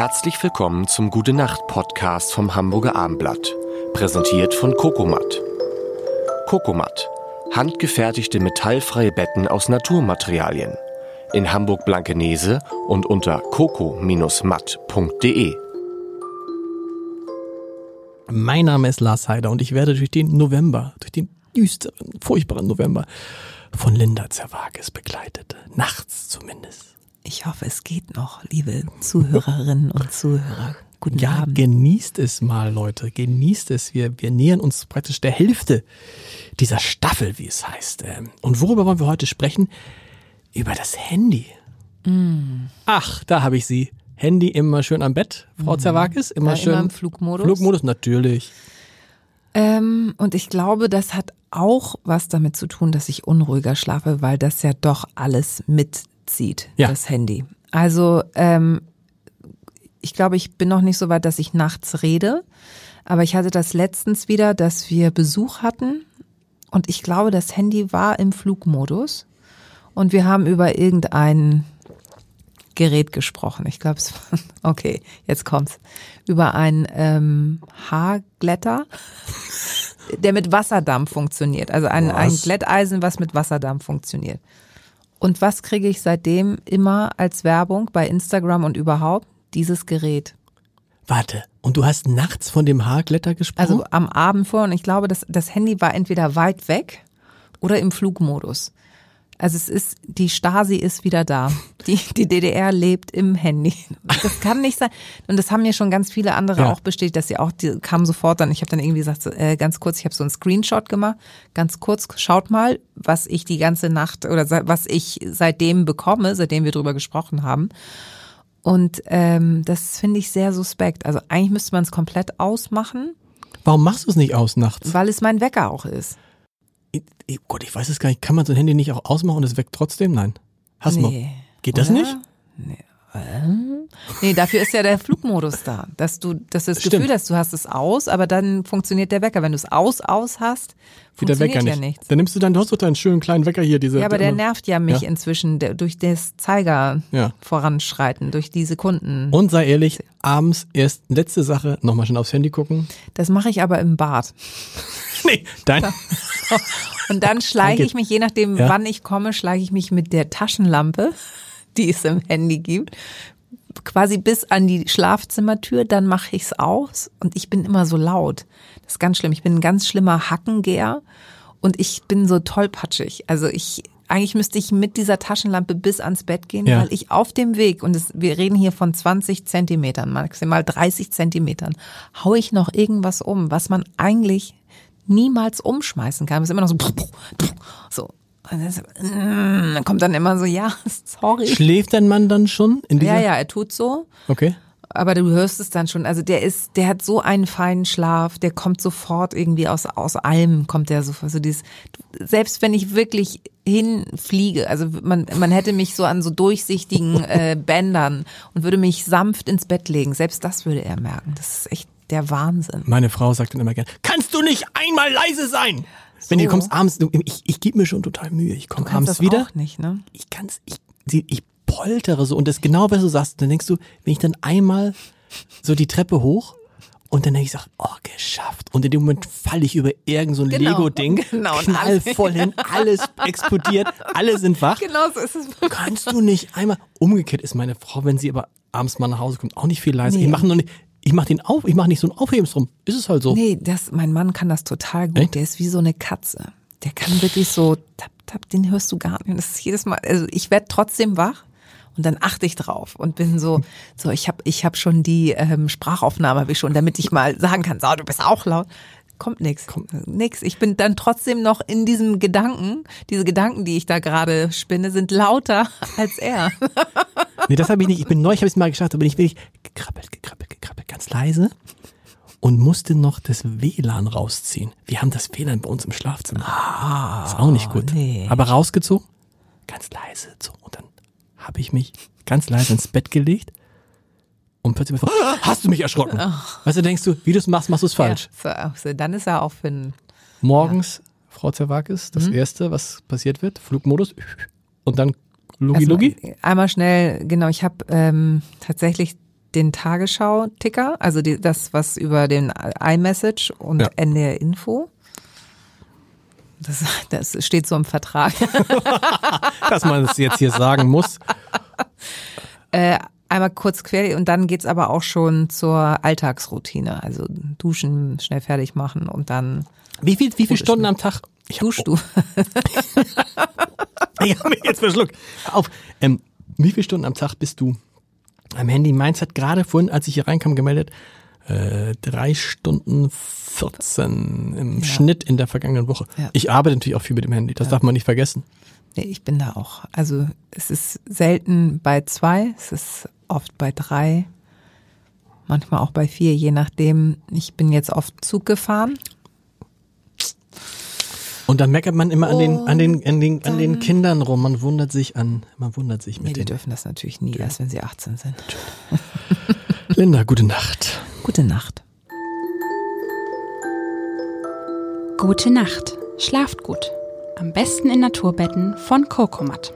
Herzlich willkommen zum Gute Nacht Podcast vom Hamburger Armblatt, präsentiert von Kokomat. Kokomat, handgefertigte metallfreie Betten aus Naturmaterialien. In Hamburg Blankenese und unter coco-matt.de. Mein Name ist Lars Heider und ich werde durch den November, durch den düsteren, furchtbaren November von Linda Zerwakis begleitet. Nachts zumindest. Ich hoffe, es geht noch, liebe Zuhörerinnen und Zuhörer. Guten Ja, Abend. genießt es mal, Leute. Genießt es. Wir, wir nähern uns praktisch der Hälfte dieser Staffel, wie es heißt. Ähm, Und worüber wollen wir heute sprechen? Über das Handy. Mm. Ach, da habe ich sie. Handy immer schön am Bett, Frau Zerwakis. Immer Ja, schön. immer im Flugmodus. Flugmodus, natürlich. Ähm, und ich glaube, das hat auch was damit zu tun, dass ich unruhiger schlafe, weil das ja doch alles mitzieht, Ja. das Handy. Also ähm, ich glaube, ich bin noch nicht so weit, dass ich nachts rede, aber ich hatte das letztens wieder, dass wir Besuch hatten und ich glaube, das Handy war im Flugmodus und wir haben über irgendein Gerät gesprochen. Ich glaube, es war, okay, jetzt kommt's. Über ein ähm, Haarglätter, der mit Wasserdampf funktioniert. Also ein, ein? Glätteisen, was mit Wasserdampf funktioniert. Und was kriege ich seitdem immer als Werbung bei Instagram und überhaupt? Dieses Gerät. Warte, und du hast nachts von dem Haarglätter gesprochen? Also am Abend vor und ich glaube, das, das Handy war entweder weit weg oder im Flugmodus. Also es ist, die Stasi ist wieder da. Die, die DDR lebt im Handy. Das kann nicht sein. Und das haben mir schon ganz viele andere Ja. auch bestätigt, dass sie auch, die kamen sofort dann, ich habe dann irgendwie gesagt, äh, ganz kurz, ich habe so einen Screenshot gemacht, ganz kurz, schaut mal, was ich die ganze Nacht oder was ich seitdem bekomme, seitdem wir drüber gesprochen haben. Und ähm, das finde ich sehr suspekt. Also eigentlich müsste man es komplett ausmachen, Warum machst du es nicht aus nachts? weil es mein Wecker auch ist. Ich, Gott, ich weiß es gar nicht. Kann man so ein Handy nicht auch ausmachen und es weckt trotzdem? Nein. Hast du noch? Nee. Geht das Oder? nicht? Nee, dafür ist ja der Flugmodus da, dass du, dass du das Stimmt. Gefühl hast, du hast es aus, aber dann funktioniert der Wecker. Wenn du es aus, aus hast, der funktioniert Wecker ja nicht. nichts. Dann nimmst du dann, du hast doch deinen schönen kleinen Wecker hier, diese. Ja, aber der immer- nervt ja mich Ja. inzwischen der, durch das Zeiger Ja. voranschreiten, durch die Sekunden. Und sei ehrlich, abends erst letzte Sache, nochmal schnell aufs Handy gucken. Das mache ich aber im Bad. Nee, dein. Und dann schleiche ich mich, je nachdem, Ja. wann ich komme, schleiche ich mich mit der Taschenlampe, die es im Handy gibt, quasi bis an die Schlafzimmertür, dann mache ich es aus und ich bin immer so laut. Das ist ganz schlimm. Ich bin ein ganz schlimmer Hackengeher und ich bin so tollpatschig. Also ich eigentlich müsste ich mit dieser Taschenlampe bis ans Bett gehen, Ja. weil ich auf dem Weg, und es, wir reden hier von 20 Zentimetern, maximal 30 Zentimetern, hau ich noch irgendwas um, was man eigentlich niemals umschmeißen kann. Es ist immer noch so, das- mm, Dann kommt dann immer so, ja, sorry. Schläft dein Mann dann schon in dieser? Ja, ja, er tut so. Okay. Aber du hörst es dann schon. Also der ist, der hat so einen feinen Schlaf, der kommt sofort irgendwie aus, aus allem kommt der so, also dieses, selbst wenn ich wirklich hinfliege, also man, man hätte mich so an so durchsichtigen äh, Bändern und würde mich sanft ins Bett legen. Selbst das würde er merken. Das ist echt der Wahnsinn. Meine Frau sagt dann immer gern, kannst du nicht einmal leise sein? Wenn du So. kommst abends, du, ich, ich gebe mir schon total Mühe. Ich komme abends das wieder. auch nicht, ne? Ich kann's, ich, ich poltere so und das genau, was du sagst. Dann denkst du, wenn ich dann einmal so die Treppe hoch und dann denke ich, sag, oh, geschafft. Und in dem Moment falle ich über irgend so ein Genau, Lego-Ding, genau, knall voll hin, alles explodiert, alle sind wach. Genau so ist es. Kannst du nicht einmal, umgekehrt ist meine Frau, wenn sie aber abends mal nach Hause kommt, auch nicht viel leiser. Nee. Ich mache noch nicht, ich mache den auf, ich mache nicht so ein Aufhebensdrum. Ist es halt so. Nee, das, mein Mann kann das total gut. Echt? Der ist wie so eine Katze. Der kann wirklich so tap, tap, den hörst du gar nicht. Und das ist jedes Mal, also ich werde trotzdem wach und dann achte ich drauf und bin so, so ich habe ich hab schon die ähm, Sprachaufnahme hab ich schon, damit ich mal sagen kann, so, du bist auch laut. Kommt nix, nix. Ich bin dann trotzdem noch in diesem Gedanken. Diese Gedanken, die ich da gerade spinne, sind lauter als er. Nee, das habe ich nicht. Ich bin neu, ich habe es mal geschafft, da bin ich wirklich gekrabbelt, gekrabbelt, ganz leise und musste noch das WLAN rausziehen. Wir haben das WLAN bei uns im Schlafzimmer. Ah, ist auch nicht gut. nee. Aber rausgezogen, ganz leise so und dann habe ich mich ganz leise ins Bett gelegt und plötzlich mir vor, hast du mich erschrocken? Weißt du, denkst du, wie du es machst, machst du es falsch. Ja, so, so, dann ist er auch für ein Morgens, Frau Zerwakis, das erste, was passiert wird, Flugmodus und dann Lugi Lugi. Einmal schnell, genau, ich habe ähm, tatsächlich den Tagesschau-Ticker, also die, das, was über den iMessage und Ja. NDR Info. Das, das steht so im Vertrag. Dass man es jetzt hier sagen muss. Äh, einmal kurz quer und dann geht's aber auch schon zur Alltagsroutine. Also duschen, schnell fertig machen und dann Wie viel, wie viele Gut, Stunden am Tag? Ich duschst du. Ich habe mich jetzt verschluckt. Auf. Ähm, wie viele Stunden am Tag bist du am Handy? Meins hat gerade vorhin, als ich hier reinkam, gemeldet, äh, drei Stunden 14 im Ja. Schnitt in der vergangenen Woche. Ja. Ich arbeite natürlich auch viel mit dem Handy, das darf man nicht vergessen. Nee, ich bin da auch. Also es ist selten bei zwei, es ist oft bei drei, manchmal auch bei vier, je nachdem. Ich bin jetzt oft Zug gefahren. Und dann meckert man immer an den, an den, an den, an den Kindern rum. Man wundert sich an, man wundert sich Nee, mit die dürfen das natürlich nie, erst wenn sie 18 sind. Linda, gute Nacht. Gute Nacht. Gute Nacht. Schlaft gut. Am besten in Naturbetten von Cocomat.